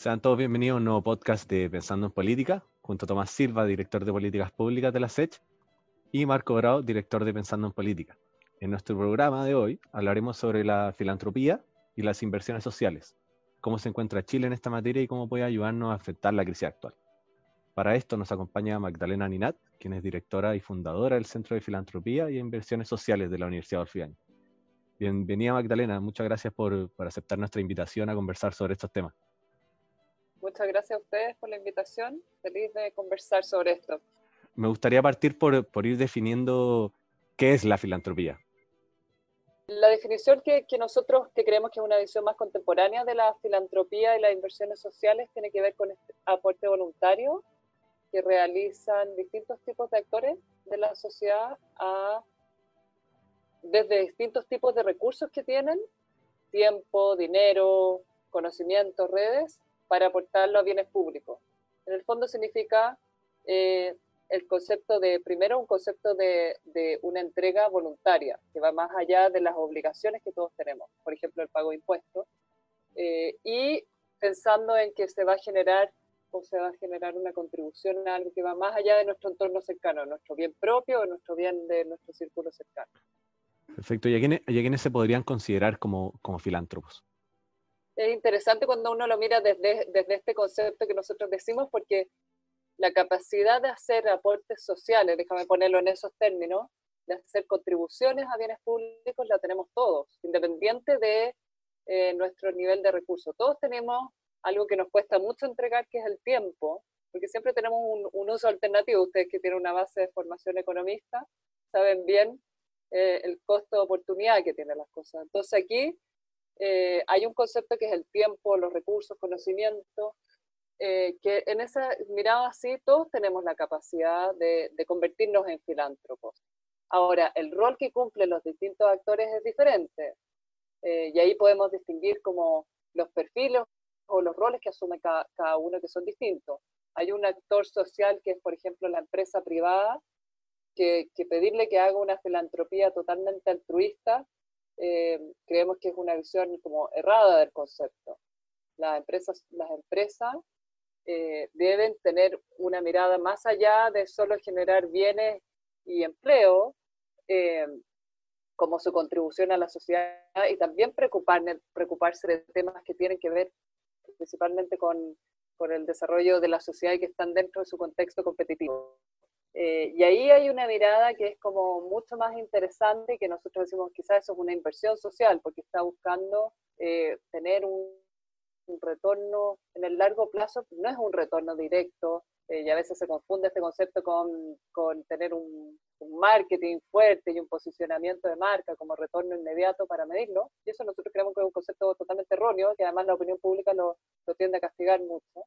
Sean todos bienvenidos a un nuevo podcast de Pensando en Política, junto a Tomás Silva, director de Políticas Públicas de la SECH, y Marco Grau, director de Pensando en Política. En nuestro programa de hoy hablaremos sobre la filantropía y las inversiones sociales, cómo se encuentra Chile en esta materia y cómo puede ayudarnos a afectar la crisis actual. Para esto nos acompaña Magdalena Ninat, quien es directora y fundadora del Centro de Filantropía y Inversiones Sociales de la Universidad de Orfiani. Bienvenida Magdalena, muchas gracias por, por aceptar nuestra invitación a conversar sobre estos temas. Muchas gracias a ustedes por la invitación. Feliz de conversar sobre esto. Me gustaría partir por, por ir definiendo qué es la filantropía. La definición que, que, nosotros que creemos que es una visión más contemporánea de la filantropía y las inversiones sociales tiene que ver con este aporte voluntario que realizan distintos tipos de actores de la sociedad a desde distintos tipos de recursos que tienen, tiempo, dinero, conocimiento, redes, para aportarlo a bienes públicos. En el fondo significa eh, el concepto de, primero, un concepto de, de, una entrega voluntaria, que va más allá de las obligaciones que todos tenemos, por ejemplo, el pago de impuestos, eh, y pensando en que se va a generar o se va a generar una contribución a algo que va más allá de nuestro entorno cercano, nuestro bien propio o nuestro bien de nuestro círculo cercano. Perfecto. ¿Y a quiénes, a quiénes se podrían considerar como, como filántropos? Es interesante cuando uno lo mira desde, desde este concepto que nosotros decimos, porque la capacidad de hacer aportes sociales, déjame ponerlo en esos términos, de hacer contribuciones a bienes públicos, la tenemos todos, independiente de eh, nuestro nivel de recursos. Todos tenemos algo que nos cuesta mucho entregar, que es el tiempo, porque siempre tenemos un, un uso alternativo. Ustedes que tienen una base de formación economista saben bien eh, el costo de oportunidad que tienen las cosas. Entonces aquí eh, hay un concepto que es el tiempo, los recursos, conocimiento, eh, que en esa mirada así todos tenemos la capacidad de, convertirnos en filántropos. Ahora, el rol que cumplen los distintos actores es diferente. Eh, y ahí podemos distinguir como los perfiles o los roles que asume cada, uno que son distintos. Hay un actor social que es, por ejemplo, la empresa privada, que, pedirle que haga una filantropía totalmente altruista, eh, creemos que es una visión como errada del concepto. Las empresas, las empresas eh, deben tener una mirada más allá de solo generar bienes y empleo, eh, como su contribución a la sociedad y también preocupar, preocuparse de temas que tienen que ver principalmente con, con el desarrollo de la sociedad y que están dentro de su contexto competitivo. Eh, y ahí hay una mirada que es como mucho más interesante que nosotros decimos quizás eso es una inversión social porque está buscando eh, tener un, un, retorno en el largo plazo, no es un retorno directo eh, y a veces se confunde este concepto con, con tener un, un, marketing fuerte y un posicionamiento de marca como retorno inmediato para medirlo y eso nosotros creemos que es un concepto totalmente erróneo que además la opinión pública lo, lo tiende a castigar mucho,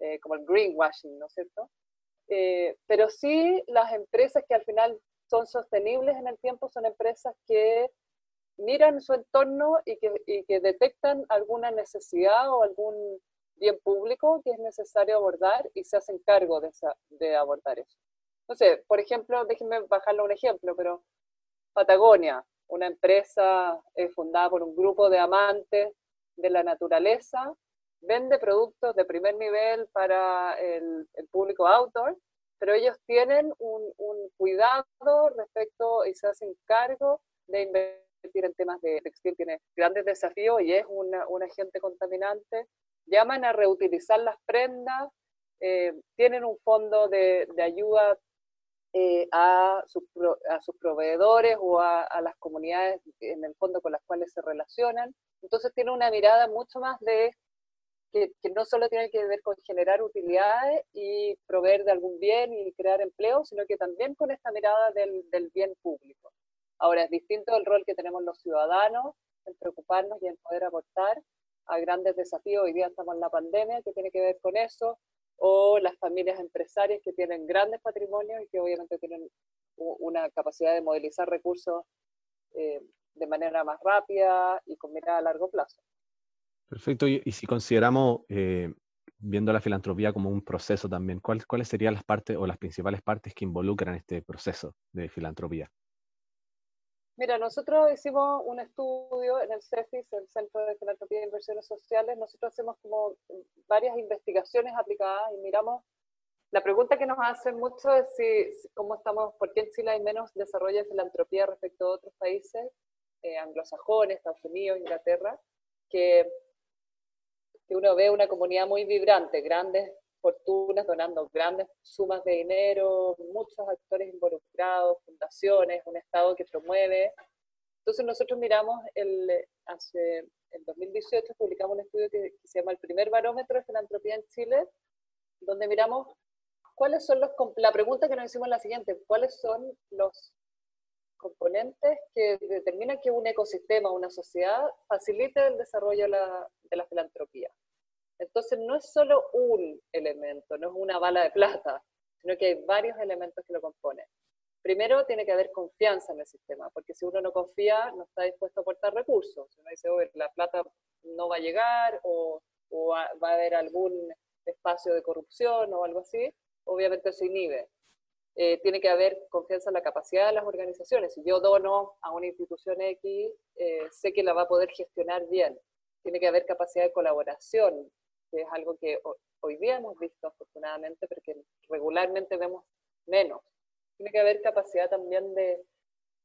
eh, como el greenwashing, ¿no es cierto? Eh, pero sí las empresas que al final son sostenibles en el tiempo son empresas que miran su entorno y que, y que detectan alguna necesidad o algún bien público que es necesario abordar y se hacen cargo de, de abordar eso. No sé, por ejemplo, déjenme bajarle un ejemplo, pero Patagonia, una empresa eh, fundada por un grupo de amantes de la naturaleza, vende productos de primer nivel para el, el público outdoor, pero ellos tienen un, un, cuidado respecto y se hacen cargo de invertir en temas de textil. Tiene grandes desafíos y es una, un agente contaminante. Llaman a reutilizar las prendas, eh, tienen un fondo de, de ayuda eh, a, sus, a, sus, proveedores o a, a, las comunidades en el fondo con las cuales se relacionan. Entonces tiene una mirada mucho más de que, no solo tiene que ver con generar utilidades y proveer de algún bien y crear empleo, sino que también con esta mirada del, del bien público. Ahora, es distinto el rol que tenemos los ciudadanos en preocuparnos y en poder aportar a grandes desafíos. Hoy día estamos en la pandemia, que tiene que ver con eso, o las familias empresarias que tienen grandes patrimonios y que obviamente tienen una capacidad de movilizar recursos eh, de manera más rápida y con mirada a largo plazo. Perfecto. Y, si consideramos, eh, viendo la filantropía como un proceso también, ¿cuál, ¿cuáles serían las partes o las principales partes que involucran este proceso de filantropía? Mira, nosotros hicimos un estudio en el CEFIS, el Centro de Filantropía e Inversiones Sociales. Nosotros hacemos como varias investigaciones aplicadas y miramos. La pregunta que nos hacen mucho es si, cómo estamos, por qué en Chile hay menos desarrollo de filantropía respecto a otros países eh, anglosajones, Estados Unidos, Inglaterra, que, que uno ve una comunidad muy vibrante, grandes fortunas donando grandes sumas de dinero, muchos actores involucrados, fundaciones, un Estado que promueve. Entonces nosotros miramos, el, hace, en 2018 publicamos un estudio que, se llama El primer barómetro de filantropía en Chile, donde miramos cuáles son los, la pregunta que nos hicimos es la siguiente, ¿cuáles son los componentes que determinan que un ecosistema, una sociedad, facilite el desarrollo de la, filantropía? Entonces no es solo un elemento, no es una bala de plata, sino que hay varios elementos que lo componen. Primero tiene que haber confianza en el sistema, porque si uno no confía, no está dispuesto a aportar recursos. Uno dice, la plata no va a llegar o, va a haber algún espacio de corrupción o algo así, obviamente se inhibe. Eh, tiene que haber confianza en la capacidad de las organizaciones. Si yo dono a una institución X, eh, sé que la va a poder gestionar bien. Tiene que haber capacidad de colaboración que es algo que hoy día hemos visto afortunadamente, pero que regularmente vemos menos. Tiene que haber capacidad también de,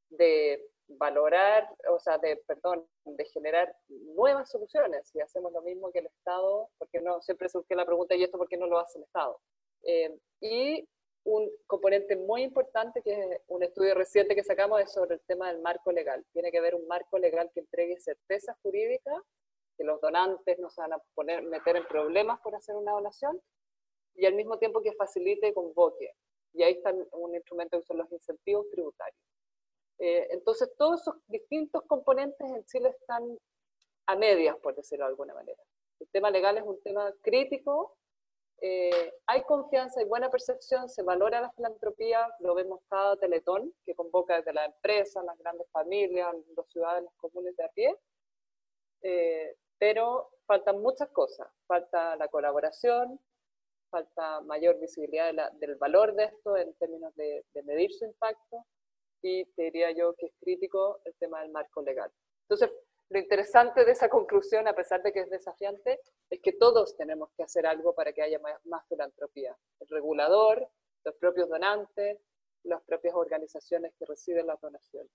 de valorar, o sea, de, perdón, de generar nuevas soluciones. Si hacemos lo mismo que el Estado, porque no, siempre surge la pregunta, ¿y esto por qué no lo hace el Estado? Eh, y un componente muy importante, que es un estudio reciente que sacamos, es sobre el tema del marco legal. Tiene que haber un marco legal que entregue certeza jurídica que los donantes no se van a poner, meter en problemas por hacer una donación, y al mismo tiempo que facilite y convoque. Y ahí está un instrumento que son los incentivos tributarios. Eh, entonces, todos esos distintos componentes en Chile están a medias, por decirlo de alguna manera. El tema legal es un tema crítico, eh, hay confianza, hay buena percepción, se valora la filantropía, lo vemos cada teletón que convoca desde la empresa, las grandes familias, los ciudadanos comunes de a pie. Eh, pero faltan muchas cosas. Falta la colaboración, falta mayor visibilidad del valor de esto en términos de, medir su impacto y te diría yo que es crítico el tema del marco legal. Entonces, lo interesante de esa conclusión, a pesar de que es desafiante, es que todos tenemos que hacer algo para que haya más, filantropía. El regulador, los propios donantes, las propias organizaciones que reciben las donaciones.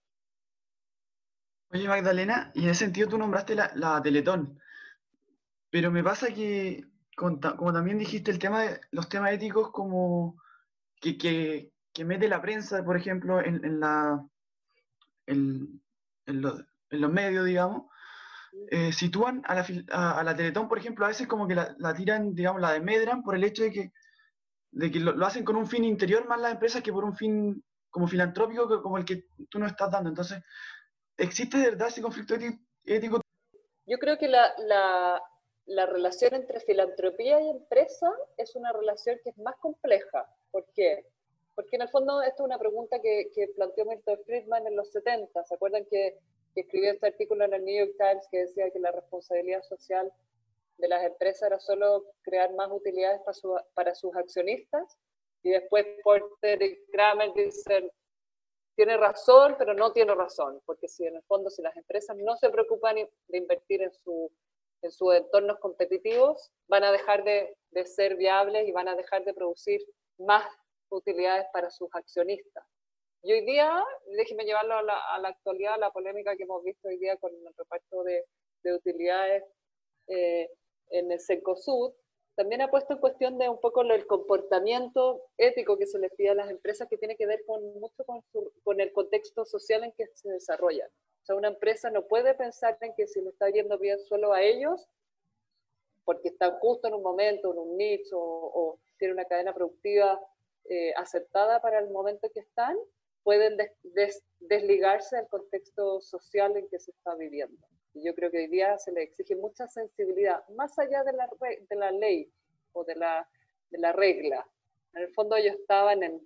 Oye, Magdalena, y en ese sentido tú nombraste la, Teletón, pero me pasa que, como también dijiste, el tema de los temas éticos como que, mete la prensa, por ejemplo, en, la, los medios, digamos, eh, sitúan a la, a, la, Teletón, por ejemplo, a veces como que la, tiran, digamos, la demedran por el hecho de que, de que lo, hacen con un fin interior más las empresas que por un fin como filantrópico como el que tú no estás dando. Entonces, ¿Existe de verdad ese conflicto ético? Yo creo que la, la, la, relación entre filantropía y empresa es una relación que es más compleja. ¿Por qué? Porque en el fondo esto es una pregunta que, que planteó Milton Friedman en los 70. ¿Se acuerdan que, que, escribió este artículo en el New York Times que decía que la responsabilidad social de las empresas era solo crear más utilidades para, su, para sus accionistas? Y después Porter y Kramer dicen, tiene razón, pero no tiene razón, porque si en el fondo, si las empresas no se preocupan de invertir en, su, en sus entornos competitivos, van a dejar de, de ser viables y van a dejar de producir más utilidades para sus accionistas. Y hoy día, déjeme llevarlo a la, a la, actualidad, la polémica que hemos visto hoy día con el reparto de, de utilidades eh, en el Cencosud, también ha puesto en cuestión de un poco el comportamiento ético que se les pide a las empresas que tiene que ver con, mucho con, el contexto social en que se desarrollan. O sea, una empresa no puede pensar en que si le está yendo bien solo a ellos, porque están justo en un momento, en un nicho, o, tiene una cadena productiva eh, aceptada para el momento que están, pueden desligarse del contexto social en que se está viviendo. Y yo creo que hoy día se le exige mucha sensibilidad, más allá de la, de la ley o de la, de la regla. En el fondo ellos estaban en,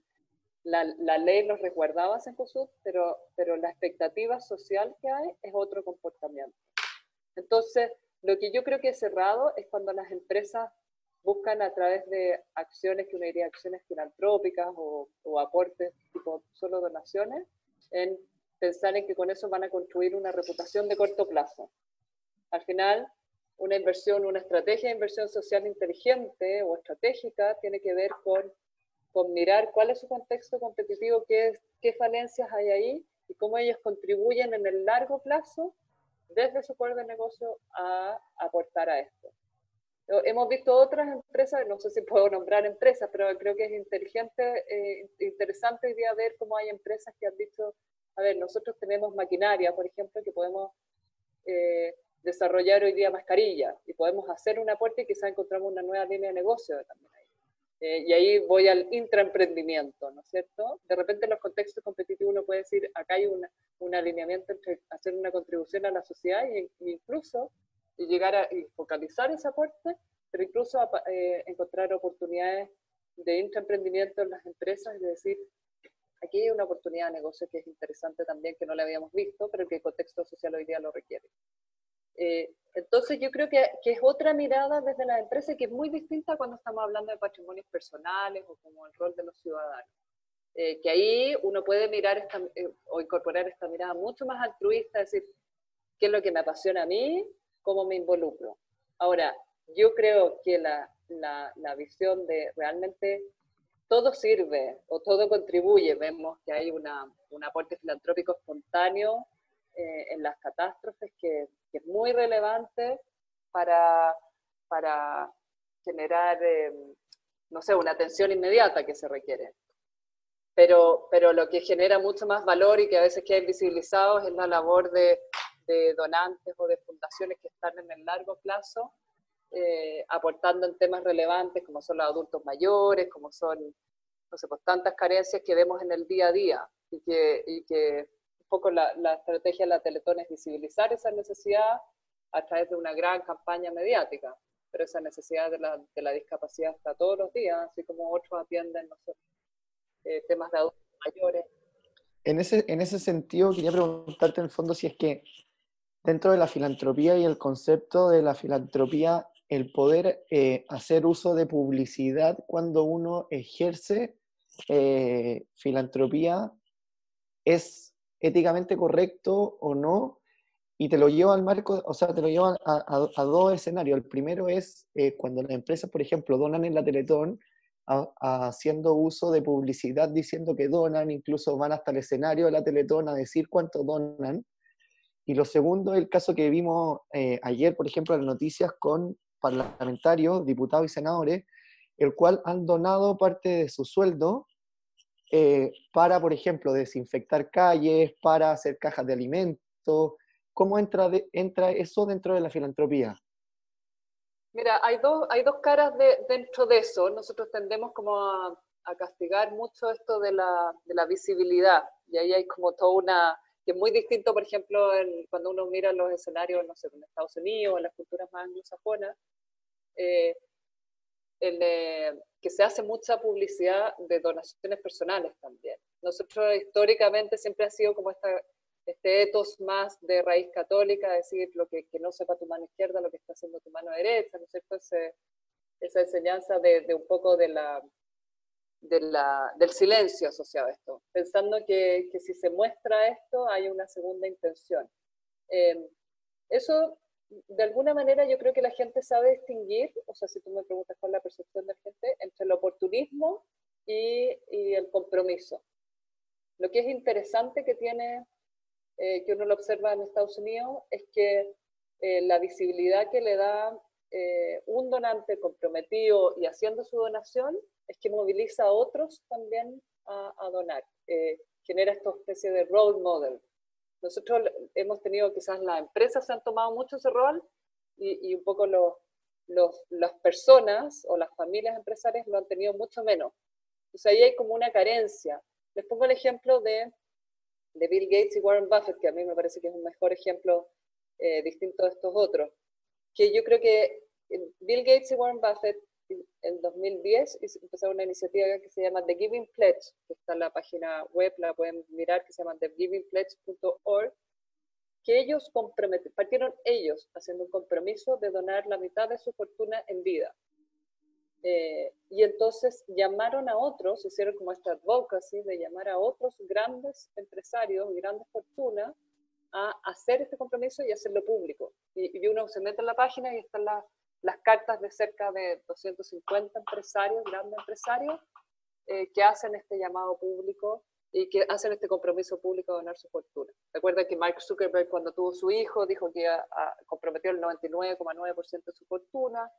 la, la ley los resguardaba en COSUD, pero, pero la expectativa social que hay es otro comportamiento. Entonces, lo que yo creo que es cerrado es cuando las empresas buscan a través de acciones que uno diría acciones filantrópicas o, o aportes tipo solo donaciones, en pensar en que con eso van a construir una reputación de corto plazo. Al final, una inversión, una estrategia de inversión social inteligente o estratégica tiene que ver con, con mirar cuál es su contexto competitivo, qué, qué falencias hay ahí y cómo ellos contribuyen en el largo plazo desde su poder de negocio a aportar a esto. Hemos visto otras empresas, no sé si puedo nombrar empresas, pero creo que es inteligente, eh, interesante hoy día ver cómo hay empresas que han dicho, a ver, nosotros tenemos maquinaria, por ejemplo, que podemos eh, desarrollar hoy día mascarillas y podemos hacer un aporte y quizás encontramos una nueva línea de negocio también ahí. Eh, y ahí voy al intraemprendimiento, ¿no es cierto? De repente en los contextos competitivos uno puede decir, acá hay una, un alineamiento entre hacer una contribución a la sociedad e incluso llegar a focalizar ese aporte, pero incluso eh, encontrar oportunidades de intraemprendimiento en las empresas, es decir, aquí hay una oportunidad de negocio que es interesante también, que no la habíamos visto, pero que el contexto social hoy día lo requiere. Eh, entonces yo creo que, que, es otra mirada desde la empresa que es muy distinta cuando estamos hablando de patrimonios personales o como el rol de los ciudadanos. Eh, que ahí uno puede mirar esta, eh, o incorporar esta mirada mucho más altruista, es decir, qué es lo que me apasiona a mí, cómo me involucro. Ahora, yo creo que la, la, visión de realmente todo sirve o todo contribuye, vemos que hay una, un aporte filantrópico espontáneo eh, en las catástrofes que, es muy relevante para, para generar, eh, no sé, una atención inmediata que se requiere. Pero, pero lo que genera mucho más valor y que a veces queda invisibilizado es la labor de, de donantes o de fundaciones que están en el largo plazo, eh, aportando en temas relevantes como son los adultos mayores, como son, no sé, pues tantas carencias que vemos en el día a día y que, y que poco la, estrategia de la Teletón es visibilizar esa necesidad a través de una gran campaña mediática, pero esa necesidad de la, de la discapacidad está todos los días, así como otros atienden eh, temas de adultos mayores. En ese, en ese sentido, quería preguntarte en el fondo si es que dentro de la filantropía y el concepto de la filantropía, el poder eh, hacer uso de publicidad cuando uno ejerce eh, filantropía es éticamente correcto o no, y te lo lleva al marco, o sea, te lo lleva a, dos escenarios. El primero es eh, cuando las empresas, por ejemplo, donan en la Teletón, haciendo uso de publicidad diciendo que donan, incluso van hasta el escenario de la Teletón a decir cuánto donan. Y lo segundo es el caso que vimos eh, ayer, por ejemplo, en las noticias con parlamentarios, diputados y senadores, el cual han donado parte de su sueldo eh, para, por ejemplo, desinfectar calles, para hacer cajas de alimentos? ¿Cómo entra, entra eso dentro de la filantropía? Mira, hay dos, hay dos caras de, dentro de eso. Nosotros tendemos como a, castigar mucho esto de la, de la, visibilidad. Y ahí hay como toda una, que es muy distinto, por ejemplo, cuando uno mira los escenarios, no sé, en Estados Unidos, en las culturas más anglosajonas, eh, el, que se hace mucha publicidad de donaciones personales también. Nosotros históricamente siempre ha sido como esta, este etos más de raíz católica, decir lo que, que, no sepa tu mano izquierda, lo que está haciendo tu mano derecha, ¿no es cierto? esa enseñanza de, de, un poco de la, de la, del silencio asociado a esto, pensando que, si se muestra esto hay una segunda intención. Eh, eso de alguna manera yo creo que la gente sabe distinguir, o sea, si tú me preguntas cuál es la percepción de la gente, entre el oportunismo y, el compromiso. Lo que es interesante que tiene, eh, que uno lo observa en Estados Unidos, es que eh, la visibilidad que le da eh, un donante comprometido y haciendo su donación es que moviliza a otros también a, donar. genera esta especie de role model, nosotros hemos tenido, quizás las empresas se han tomado mucho ese rol y, un poco los, las personas o las familias empresarias lo han tenido mucho menos. Entonces ahí hay como una carencia. Les pongo el ejemplo de, de Bill Gates y Warren Buffett, que a mí me parece que es un mejor ejemplo eh, distinto de estos otros. Que yo creo que Bill Gates y Warren Buffett en 2010 empezaron una iniciativa que se llama The Giving Pledge, que está en la página web, la pueden mirar, que se llama thegivingpledge.org, que ellos partieron ellos haciendo un compromiso de donar la mitad de su fortuna en vida. Eh, y entonces llamaron a otros, hicieron como esta advocacy de llamar a otros grandes empresarios, grandes fortunas, a hacer este compromiso y hacerlo público. Y, uno se mete en la página y están las cartas de cerca de 250 empresarios, grandes empresarios, eh, que hacen este llamado público y que hacen este compromiso público de donar su fortuna. Recuerda que Mark Zuckerberg cuando tuvo su hijo dijo que comprometió el 99,9% de su fortuna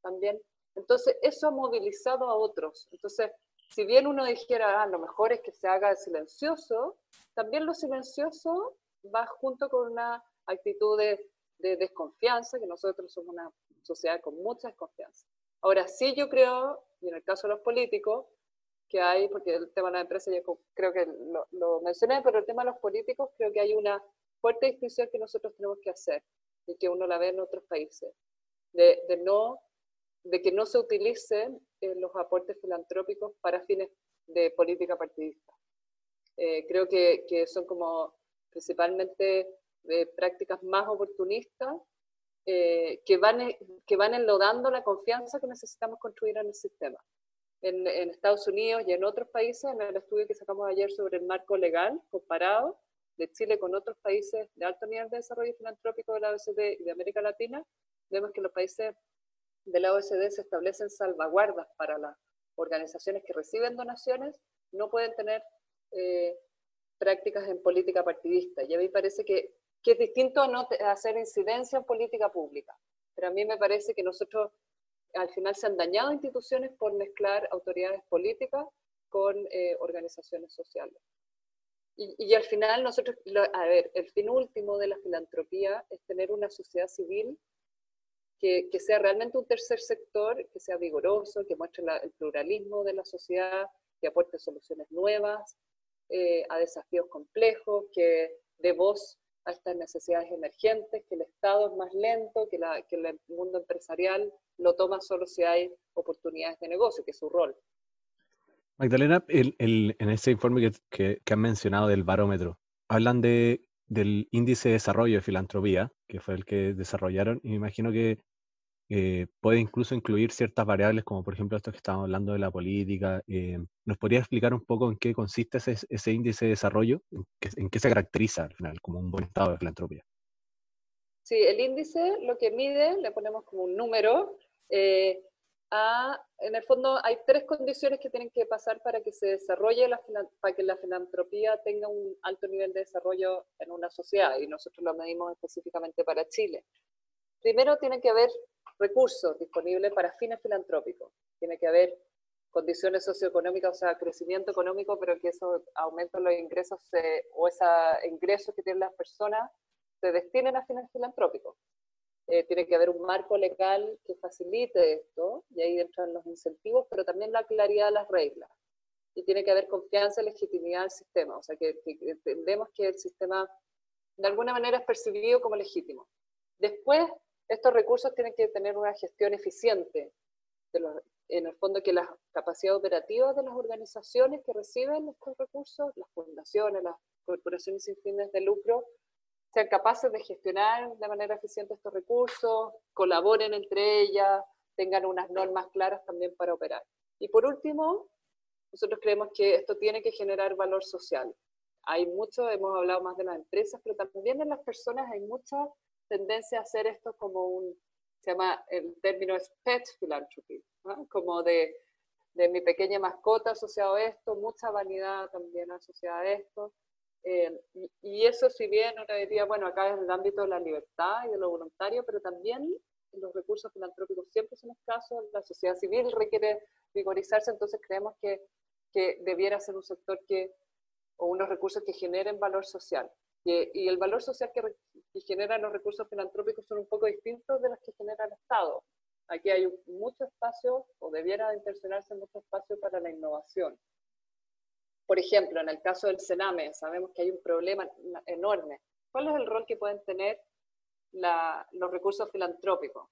también. Entonces, eso ha movilizado a otros. Entonces, si bien uno dijera, ah, lo mejor es que se haga silencioso, también lo silencioso va junto con una actitud de, de desconfianza, que nosotros somos una sociedad con mucha desconfianza. Ahora, sí yo creo, y en el caso de los políticos, que hay, porque el tema de la empresa yo creo que lo, mencioné, pero el tema de los políticos creo que hay una fuerte distinción que nosotros tenemos que hacer y que uno la ve en otros países, de, de no, de que no se utilicen eh, los aportes filantrópicos para fines de política partidista. Eh, creo que, que, son como principalmente eh, prácticas más oportunistas que, van, que van enlodando la confianza que necesitamos construir en el sistema en, Estados Unidos y en otros países, en el estudio que sacamos ayer sobre el marco legal comparado de Chile con otros países de alto nivel de desarrollo filantrópico de la OECD y de América Latina, vemos que los países de la OECD se establecen salvaguardas para las organizaciones que reciben donaciones, no pueden tener eh, prácticas en política partidista. Y a mí parece que, que es distinto a no hacer incidencia en política pública. Pero a mí me parece que nosotros al final se han dañado instituciones por mezclar autoridades políticas con eh, organizaciones sociales. Y, al final nosotros, a ver, el fin último de la filantropía es tener una sociedad civil que, sea realmente un tercer sector, que sea vigoroso, que muestre el pluralismo de la sociedad, que aporte soluciones nuevas eh, a desafíos complejos, que dé voz a estas necesidades emergentes, que el Estado es más lento, que, la, que el mundo empresarial lo toma solo si hay oportunidades de negocio, que es su rol. Magdalena, en ese informe que, que, han mencionado del barómetro, hablan de, del índice de desarrollo de filantropía, que fue el que desarrollaron, y me imagino que eh, puede incluso incluir ciertas variables, como por ejemplo esto que estamos hablando de la política. Eh, ¿Nos podría explicar un poco en qué consiste ese, índice de desarrollo? ¿En qué, ¿En qué, se caracteriza al final como un buen estado de filantropía? Sí, el índice lo que mide, le ponemos como un número, eh, a, en el fondo hay tres condiciones que tienen que pasar para que se desarrolle, la, para que la filantropía tenga un alto nivel de desarrollo en una sociedad, y nosotros lo medimos específicamente para Chile. Primero tiene que haber recursos disponibles para fines filantrópicos, tiene que haber condiciones socioeconómicas, o sea, crecimiento económico, pero que eso aumenta los ingresos o esos ingresos que tienen las personas se destinen a fines filantrópicos. Eh, tiene que haber un marco legal que facilite esto, y ahí entran los incentivos, pero también la claridad de las reglas. Y tiene que haber confianza y legitimidad del sistema, o sea, que, entendemos que el sistema de alguna manera es percibido como legítimo. Después, estos recursos tienen que tener una gestión eficiente, en el fondo que las capacidades operativas de las organizaciones que reciben estos recursos, las fundaciones, las corporaciones sin fines de lucro, sean capaces de gestionar de manera eficiente estos recursos, colaboren entre ellas, tengan unas normas claras también para operar. Y por último, nosotros creemos que esto tiene que generar valor social. Hay mucho, hemos hablado más de las empresas, pero también en las personas hay mucha tendencia a hacer esto como un, se llama, el término es pet philanthropy, como de, de mi pequeña mascota asociado a esto, mucha vanidad también asociada a esto. Eh, y, eso, si bien uno diría, bueno, acá es el ámbito de la libertad y de lo voluntario, pero también los recursos filantrópicos siempre son escasos, la sociedad civil requiere vigorizarse, entonces creemos que, que debiera ser un sector que, o unos recursos que generen valor social. Y, el valor social que, generan los recursos filantrópicos son un poco distintos de los que genera el Estado. Aquí hay mucho espacio, o debiera intencionarse mucho espacio para la innovación. Por ejemplo, en el caso del Sename, sabemos que hay un problema enorme. ¿Cuál es el rol que pueden tener los recursos filantrópicos?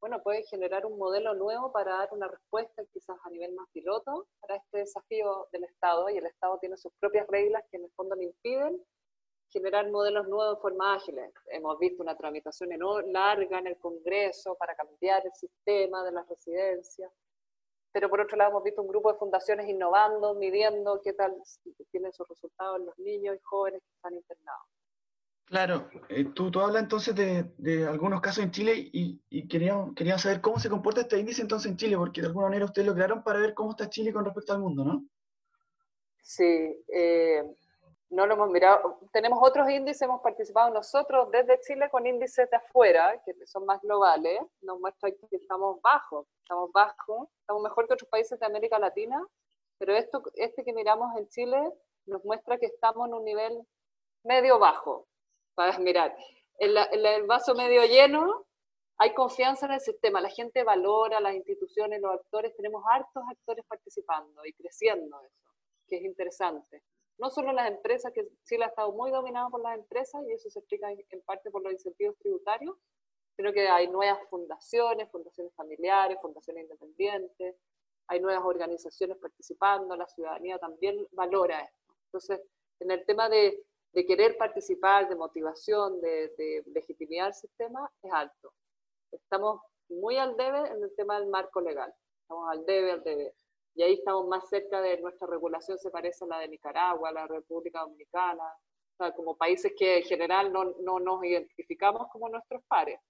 Bueno, pueden generar un modelo nuevo para dar una respuesta quizás a nivel más piloto para este desafío del Estado y el Estado tiene sus propias reglas que en el fondo le impiden generar modelos nuevos de forma ágil. Hemos visto una tramitación larga en el Congreso para cambiar el sistema de las residencias. pero por otro lado hemos visto un grupo de fundaciones innovando, midiendo qué tal tienen sus resultados los niños y jóvenes que están internados. Claro, eh, tú, tú hablas entonces de, de, algunos casos en Chile y, y queríamos, queríamos saber cómo se comporta este índice entonces en Chile, porque de alguna manera ustedes lo crearon para ver cómo está Chile con respecto al mundo, ¿no? Sí, eh, no lo hemos mirado. Tenemos otros índices, hemos participado nosotros desde Chile con índices de afuera, que son más globales, nos muestra que estamos bajos, estamos bajos, estamos mejor que otros países de América Latina, pero esto, este que miramos en Chile nos muestra que estamos en un nivel medio bajo, para mirar. En, el vaso medio lleno hay confianza en el sistema, la gente valora las instituciones, los actores, tenemos hartos actores participando y creciendo eso, que es interesante. No solo las empresas, que Chile ha estado muy dominado por las empresas y eso se explica en parte por los incentivos tributarios, sino que hay nuevas fundaciones, fundaciones familiares, fundaciones independientes, hay nuevas organizaciones participando, la ciudadanía también valora esto. Entonces, en el tema de de querer participar, de motivación, de, legitimidad del sistema, es alto. Estamos muy al debe en el tema del marco legal. Estamos al debe, al debe. Y ahí estamos más cerca de nuestra regulación, se parece a la de Nicaragua, la República Dominicana, o sea, como países que en general no, no nos identificamos como nuestros pares.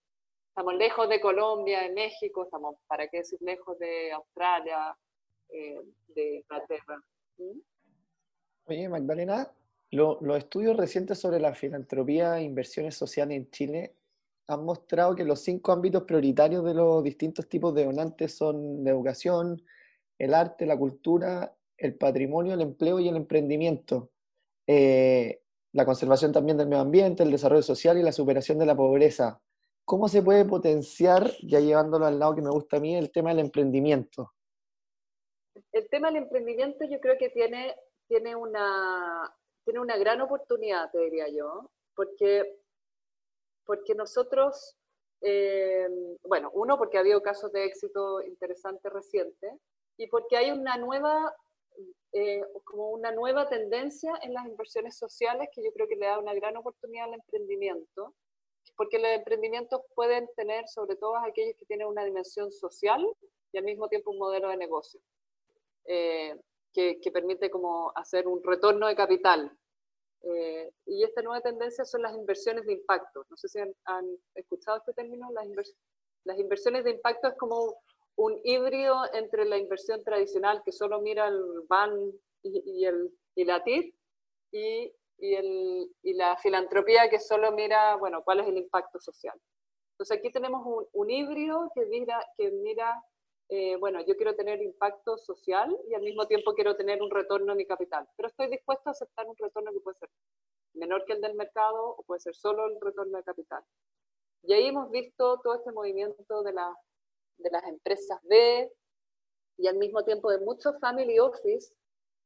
Estamos lejos de Colombia, de México, estamos, ¿para qué decir lejos de Australia, eh, de Inglaterra? ¿Mm? Oye, Magdalena, los estudios recientes sobre la filantropía e inversiones sociales en Chile han mostrado que los cinco ámbitos prioritarios de los distintos tipos de donantes son la educación, el arte, la cultura, el patrimonio, el empleo y el emprendimiento. Eh, la conservación también del medio ambiente, el desarrollo social y la superación de la pobreza. ¿Cómo se puede potenciar, ya llevándolo al lado que me gusta a mí, el tema del emprendimiento? El tema del emprendimiento yo creo que tiene, tiene una, tiene una gran oportunidad, te diría yo, porque, porque nosotros, eh, bueno, uno, porque ha habido casos de éxito interesantes recientes, y porque hay una nueva, eh, como una nueva tendencia en las inversiones sociales que yo creo que le da una gran oportunidad al emprendimiento, porque los emprendimientos pueden tener, sobre todo aquellos que tienen una dimensión social y al mismo tiempo un modelo de negocio. Eh, que, permite como hacer un retorno de capital. Eh, y esta nueva tendencia son las inversiones de impacto. No sé si han, escuchado este término. Las, las, inversiones de impacto es como un híbrido entre la inversión tradicional que solo mira el BAN y, el, y la TIR y, y, el, y, la filantropía que solo mira, bueno, cuál es el impacto social. Entonces aquí tenemos un, un híbrido que mira, que mira eh, bueno, yo quiero tener impacto social y al mismo tiempo quiero tener un retorno a mi capital, pero estoy dispuesto a aceptar un retorno que puede ser menor que el del mercado o puede ser solo el retorno de capital. Y ahí hemos visto todo este movimiento de, la, de las empresas B y al mismo tiempo de muchos family office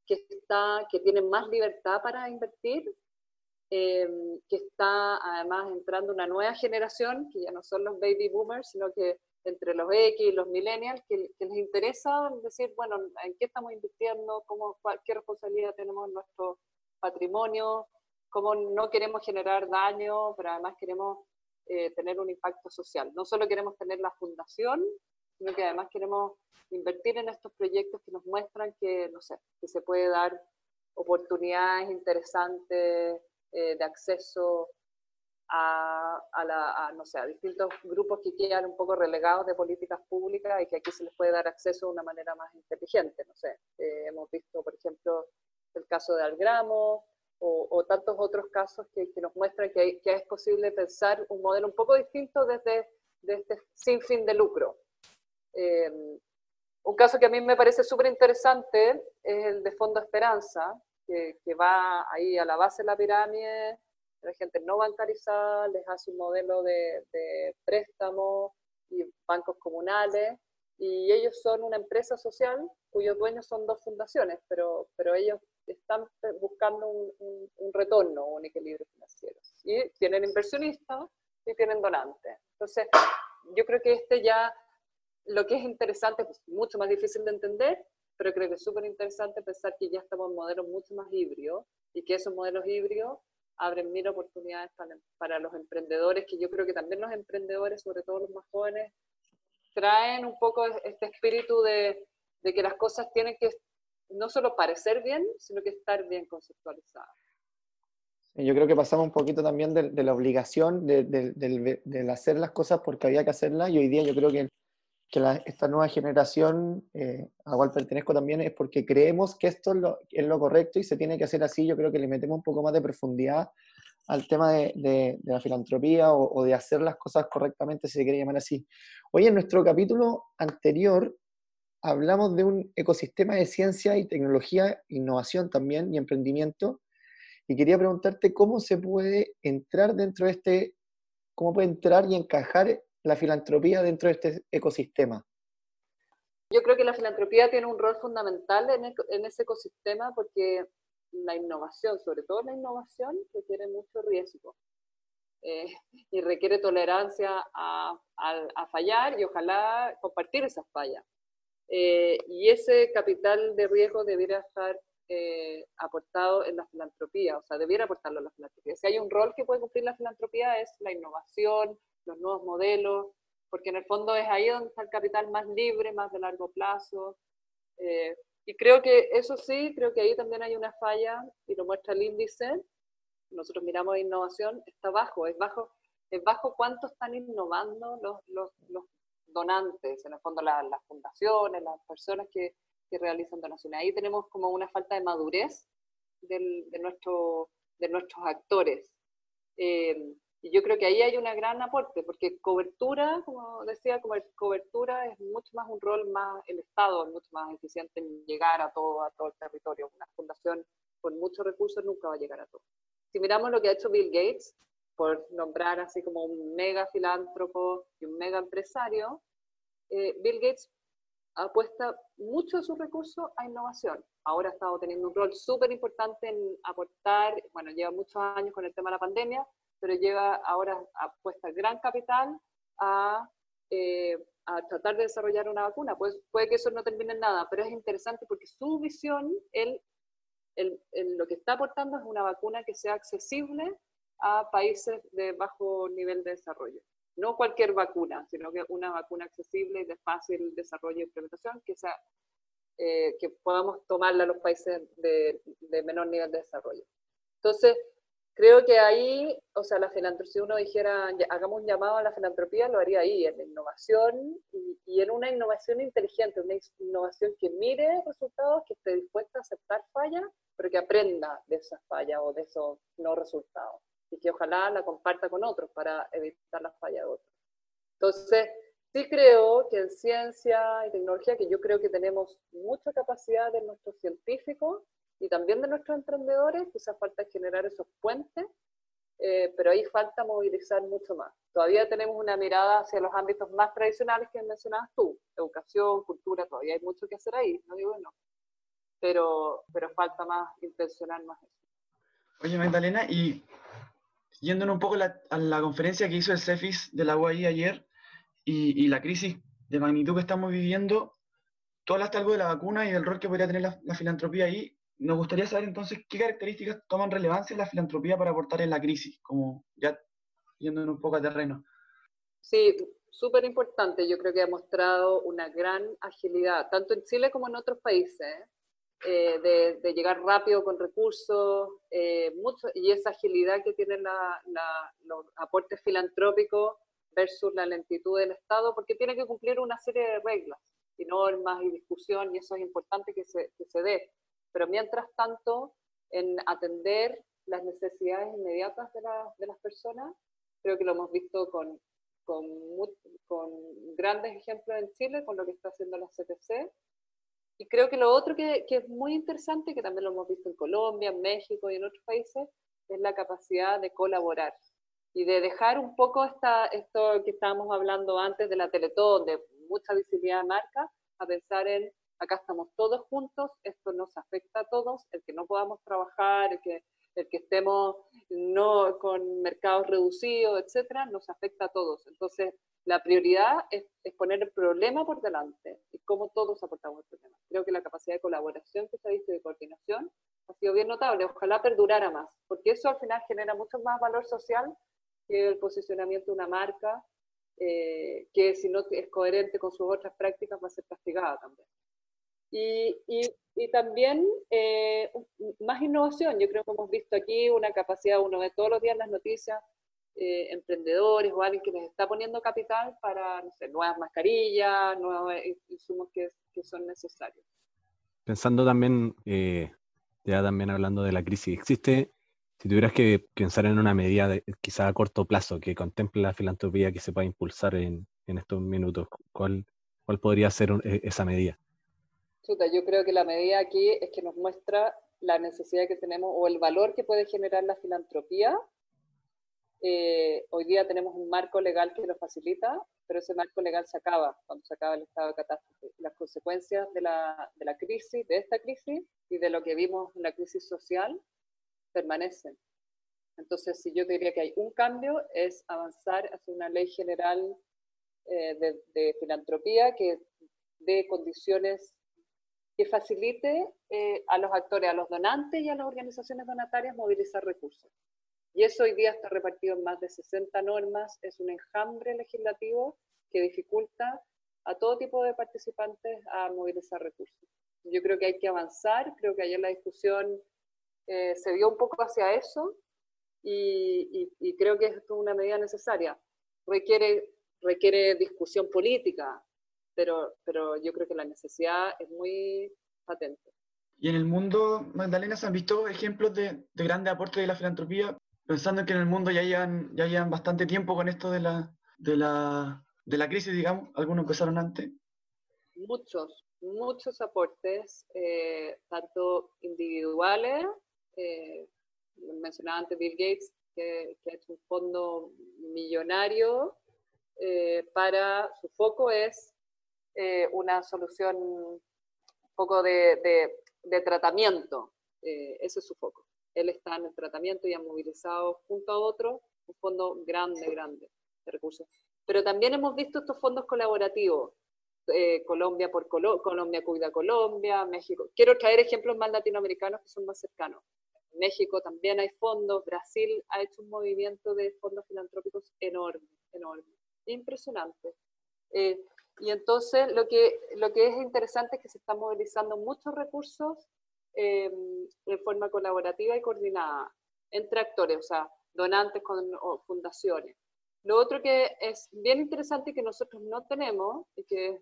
que, está, que tienen más libertad para invertir, eh, que está además entrando una nueva generación, que ya no son los baby boomers, sino que entre los X y los millennials que, les interesa decir, bueno, ¿en qué estamos invirtiendo? Cómo, ¿Qué responsabilidad tenemos en nuestro patrimonio? ¿Cómo no queremos generar daño, pero además queremos eh, tener un impacto social? No solo queremos tener la fundación, sino que además queremos invertir en estos proyectos que nos muestran que, no sé, que se puede dar oportunidades interesantes eh, de acceso a, la, no sé, a distintos grupos que quedan un poco relegados de políticas públicas y que aquí se les puede dar acceso de una manera más inteligente. No sé, eh, hemos visto, por ejemplo, el caso de Algramo o, tantos otros casos que, nos muestran que, que, es posible pensar un modelo un poco distinto desde, este sin fin de lucro. Eh, un caso que a mí me parece súper interesante es el de Fondo Esperanza, que, va ahí a la base de la pirámide la gente no bancarizada, les hace un modelo de, préstamo y bancos comunales, y ellos son una empresa social cuyos dueños son dos fundaciones, pero, pero ellos están buscando un, retorno, un equilibrio financiero. Y tienen inversionistas y tienen donantes. Entonces, yo creo que este ya, lo que es interesante, pues mucho más difícil de entender, pero creo que es súper interesante pensar que ya estamos en modelos mucho más híbridos y que esos modelos híbridos abren mil oportunidades para, los emprendedores, que yo creo que también los emprendedores, sobre todo los más jóvenes, traen un poco este espíritu de, de que las cosas tienen que no solo parecer bien, sino que estar bien conceptualizadas. Yo creo que pasamos un poquito también de, la obligación de, hacer las cosas porque había que hacerlas y hoy día yo creo que, esta nueva generación eh, a cual pertenezco también es porque creemos que esto es lo, es lo, correcto y se tiene que hacer así. Yo creo que le metemos un poco más de profundidad al tema de, la filantropía o, de hacer las cosas correctamente, si se quiere llamar así. Hoy en nuestro capítulo anterior hablamos de un ecosistema de ciencia y tecnología, innovación también y emprendimiento y quería preguntarte cómo se puede entrar dentro de este, cómo puede entrar y encajar la filantropía dentro de este ecosistema. Yo creo que la filantropía tiene un rol fundamental en, ese ecosistema porque la innovación, sobre todo la innovación, requiere mucho riesgo eh, y requiere tolerancia a, fallar y ojalá compartir esas fallas. Eh, y ese capital de riesgo debería estar eh, aportado en la filantropía, o sea, debiera aportarlo a la filantropía. Si hay un rol que puede cumplir la filantropía es la innovación, los nuevos modelos, porque en el fondo es ahí donde está el capital más libre, más de largo plazo. Eh, y creo que eso sí, creo que ahí también hay una falla, y lo muestra el índice. Nosotros miramos innovación, está bajo, es bajo, es bajo cuánto están innovando los, los, los donantes, en el fondo las fundaciones, las personas que, que realizan donaciones. Ahí tenemos como una falta de madurez del, de, nuestro, de nuestros actores. Eh, y yo creo que ahí hay un gran aporte, porque cobertura, como decía, cobertura es mucho más un rol más, el Estado es mucho más eficiente en llegar a todo, a todo el territorio. Una fundación con muchos recursos nunca va a llegar a todo. Si miramos lo que ha hecho Bill Gates, por nombrar así como un mega filántropo y un mega empresario, eh, Bill Gates apuesta mucho de sus recursos a innovación. Ahora ha estado teniendo un rol súper importante en aportar, bueno, lleva muchos años con el tema de la pandemia, pero lleva ahora apuesta gran capital a, eh, a tratar de desarrollar una vacuna. Pues puede que eso no termine en nada, pero es interesante porque su visión, él, él, lo que está aportando es una vacuna que sea accesible a países de bajo nivel de desarrollo no cualquier vacuna, sino que una vacuna accesible y de fácil desarrollo e implementación, que, sea, eh, que podamos tomarla a los países de, menor nivel de desarrollo. Entonces, creo que ahí, o sea, la filantropía, si uno dijera, hagamos un llamado a la filantropía, lo haría ahí, en la innovación y, y, en una innovación inteligente, una innovación que mire resultados, que esté dispuesta a aceptar fallas, pero que aprenda de esas fallas o de esos no resultados y que ojalá la comparta con otros para evitar las fallas de otros. Entonces, sí creo que en ciencia y tecnología, que yo creo que tenemos mucha capacidad de nuestros científicos y también de nuestros emprendedores, quizás falta generar esos puentes, eh, pero ahí falta movilizar mucho más. Todavía tenemos una mirada hacia los ámbitos más tradicionales que mencionabas tú, educación, cultura, todavía hay mucho que hacer ahí, no digo no, pero, pero falta más intencionar más eso. Oye, Magdalena, y yéndonos un poco a la conferencia que hizo el CEFIS de la UAI ayer y, la crisis de magnitud que estamos viviendo, tú hablaste algo de la vacuna y del rol que podría tener la, filantropía ahí. Nos gustaría saber entonces qué características toman relevancia la filantropía para aportar en la crisis, como ya yéndonos un poco a terreno. Sí, súper importante. Yo creo que ha mostrado una gran agilidad, tanto en Chile como en otros países. Eh, de, llegar rápido con recursos, eh, y esa agilidad que tienen los aportes filantrópicos versus la lentitud del Estado, porque tiene que cumplir una serie de reglas y normas y discusión, y eso es importante que se, que se dé. Pero mientras tanto, en atender las necesidades inmediatas de, de las personas, creo que lo hemos visto con, con, con grandes ejemplos en Chile, con lo que está haciendo la CTC, y creo que lo otro que, que, es muy interesante, que también lo hemos visto en Colombia, en México y en otros países, es la capacidad de colaborar y de dejar un poco esta, esto que estábamos hablando antes de la Teletón, de mucha visibilidad de marca, a pensar en, acá estamos todos juntos, esto nos afecta a todos, el que no podamos trabajar, el que, el que estemos no con mercados reducidos, etcétera, nos afecta a todos. Entonces, la prioridad es, poner el problema por delante y cómo todos aportamos el problema. Creo que la capacidad de colaboración que se ha visto de coordinación ha sido bien notable. Ojalá perdurara más, porque eso al final genera mucho más valor social que el posicionamiento de una marca, eh, que si no es coherente con sus otras prácticas va a ser castigada también. Y, y, también eh, más innovación. Yo creo que hemos visto aquí una capacidad, uno ve todos los días las noticias, eh, emprendedores o alguien que les está poniendo capital para no sé, nuevas mascarillas, nuevos insumos que, que son necesarios. Pensando también, eh, ya también hablando de la crisis, ¿existe, si tuvieras que pensar en una medida de, quizá a corto plazo que contemple la filantropía que se pueda impulsar en, en estos minutos, ¿cuál, cuál podría ser e, esa medida? yo creo que la medida aquí es que nos muestra la necesidad que tenemos o el valor que puede generar la filantropía eh, hoy día tenemos un marco legal que lo facilita, pero ese marco legal se acaba cuando se acaba el estado de catástrofe. Las consecuencias de la, de la crisis, de esta crisis y de lo que vimos en la crisis social permanecen. Entonces, si yo diría que hay un cambio, es avanzar hacia una ley general eh, de, de, filantropía que dé condiciones que facilite eh, a los actores, a los donantes y a las organizaciones donatarias movilizar recursos. Y eso hoy día está repartido en más de 60 normas, es un enjambre legislativo que dificulta a todo tipo de participantes a movilizar recursos. Yo creo que hay que avanzar, creo que ayer la discusión eh, se dio un poco hacia eso y, creo que es una medida necesaria. Requiere, requiere discusión política, pero, pero yo creo que la necesidad es muy patente. Y en el mundo, Magdalena, ¿se han visto ejemplos de, de grande aporte de la filantropía pensando que en el mundo ya llevan, ya llevan bastante tiempo con esto de la, de la, de la crisis, digamos, algunos empezaron antes. Muchos, muchos aportes, eh, tanto individuales, eh, mencionaba antes Bill Gates, que, que, ha un fondo millonario eh, para, su foco es eh, una solución un poco de, de tratamiento, ese es su foco él está en el tratamiento y ha movilizado junto a otros un fondo grande, grande de recursos. Pero también hemos visto estos fondos colaborativos, eh, Colombia por Colombia Cuida Colombia, México. Quiero traer ejemplos más latinoamericanos que son más cercanos. México también hay fondos, Brasil ha hecho un movimiento de fondos filantrópicos enorme, enorme, impresionante. Eh, y entonces lo que, lo que es interesante es que se están movilizando muchos recursos eh, de forma colaborativa y coordinada entre actores, o sea, donantes con o fundaciones. Lo otro que es bien interesante y que nosotros no tenemos, y que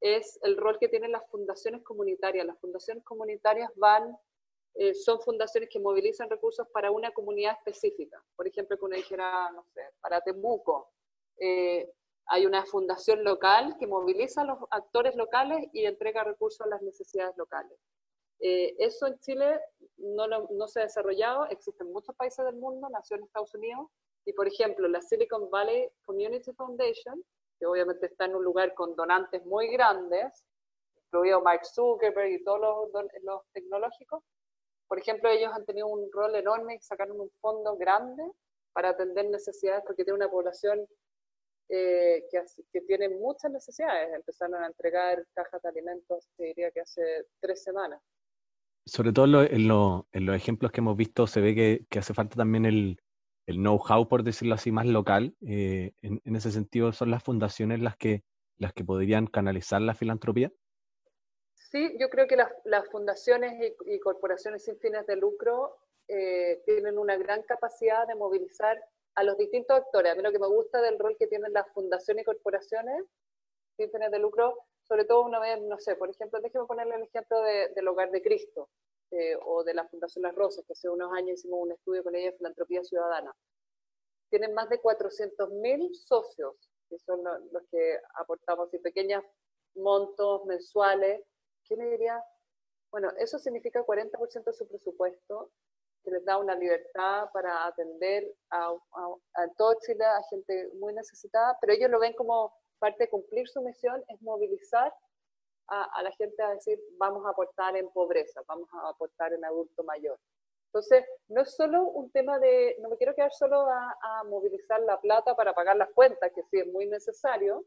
es el rol que tienen las fundaciones comunitarias. Las fundaciones comunitarias van, eh, son fundaciones que movilizan recursos para una comunidad específica. Por ejemplo, que uno dijera, no sé, para Temuco, eh, hay una fundación local que moviliza a los actores locales y entrega recursos a las necesidades locales. Eh, eso en Chile no, se ha desarrollado, existen muchos países del mundo, nació en Estados Unidos, y por ejemplo la Silicon Valley Community Foundation, que obviamente está en un lugar con donantes muy grandes, incluido Mark Zuckerberg y todos los, los tecnológicos, por ejemplo, ellos han tenido un rol enorme y sacaron un fondo grande para atender necesidades porque tiene una población eh, que, que, tiene muchas necesidades. Empezaron a entregar cajas de alimentos, te diría que hace tres semanas sobre todo en, los ejemplos que hemos visto, se ve que, hace falta también el, know-how, por decirlo así, más local. Eh, en, ese sentido, ¿son las fundaciones las que, las que podrían canalizar la filantropía? Sí, yo creo que las, fundaciones y, corporaciones sin fines de lucro eh, tienen una gran capacidad de movilizar a los distintos actores. A mí lo que me gusta del rol que tienen las fundaciones y corporaciones sin fines de lucro sobre todo una vez, no sé, por ejemplo, déjeme ponerle el ejemplo del Hogar de Cristo eh, o de la Fundación Las Rosas, que hace unos años hicimos un estudio con ella de filantropía ciudadana. Tienen más de 400.000 socios, que son los, que aportamos y pequeños montos mensuales. ¿Qué me diría? Bueno, eso significa 40% de su presupuesto, que les da una libertad para atender a, a, a todo Chile, a gente muy necesitada, pero ellos lo ven como parte de cumplir su misión es movilizar a, la gente a decir, vamos a aportar en pobreza, vamos a aportar en adulto mayor. Entonces, no es solo un tema de, no me quiero quedar solo a, movilizar la plata para pagar las cuentas, que sí es muy necesario,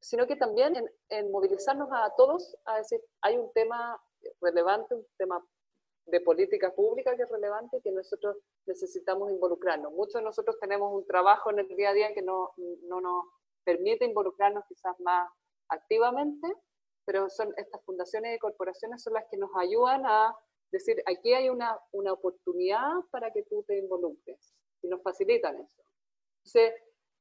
sino que también en, en, movilizarnos a todos a decir, hay un tema relevante, un tema de política pública que es relevante que nosotros necesitamos involucrarnos. Muchos de nosotros tenemos un trabajo en el día a día que no, no nos permite involucrarnos quizás más activamente, pero son estas fundaciones y corporaciones son las que nos ayudan a decir, aquí hay una, una oportunidad para que tú te involucres y nos facilitan eso. Entonces,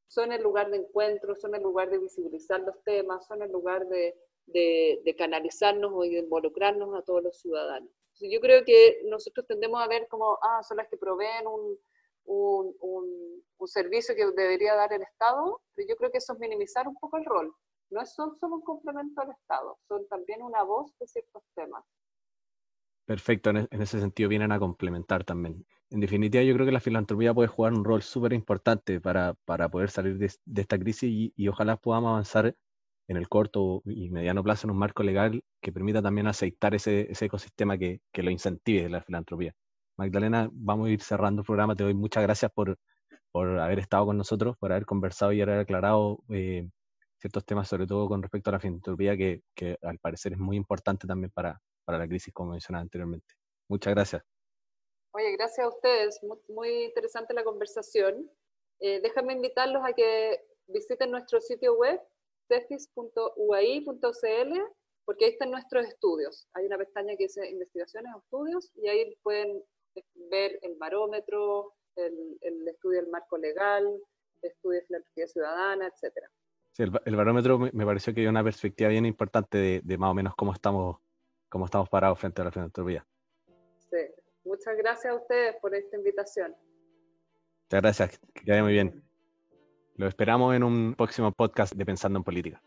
son el lugar de encuentro, son el lugar de visibilizar los temas, son el lugar de, de, de canalizarnos o involucrarnos a todos los ciudadanos. yo creo que nosotros tendemos a ver como, ah, son las que proveen un, un, un, servicio que debería dar el Estado, pero yo creo que eso es minimizar un poco el rol. No son solo un complemento al Estado, son también una voz de ciertos temas. Perfecto, en, ese sentido vienen a complementar también. En definitiva, yo creo que la filantropía puede jugar un rol súper importante para, para, poder salir de, esta crisis y, y, ojalá podamos avanzar en el corto y mediano plazo en un marco legal que permita también aceitar ese, ese ecosistema que, que, lo incentive de la filantropía. Magdalena, vamos a ir cerrando el programa. Te doy muchas gracias por, por haber estado con nosotros, por haber conversado y haber aclarado eh, ciertos temas, sobre todo con respecto a la filantropía, que, al parecer es muy importante también para, para la crisis, como mencionaba anteriormente. Muchas gracias. Oye, gracias a ustedes. Muy, muy interesante la conversación. Eh, déjame invitarlos a que visiten nuestro sitio web, cefis.uai.cl, porque ahí están nuestros estudios. Hay una pestaña que dice investigaciones o estudios y ahí pueden ver el barómetro, el, el estudio del marco legal, el estudio de filantropía ciudadana, etcétera. Sí, el, el, barómetro me pareció que dio una perspectiva bien importante de, de, más o menos cómo estamos, cómo estamos parados frente a la filantropía. Sí, muchas gracias a ustedes por esta invitación. Muchas gracias, que vaya muy bien. Lo esperamos en un próximo podcast de Pensando en Política.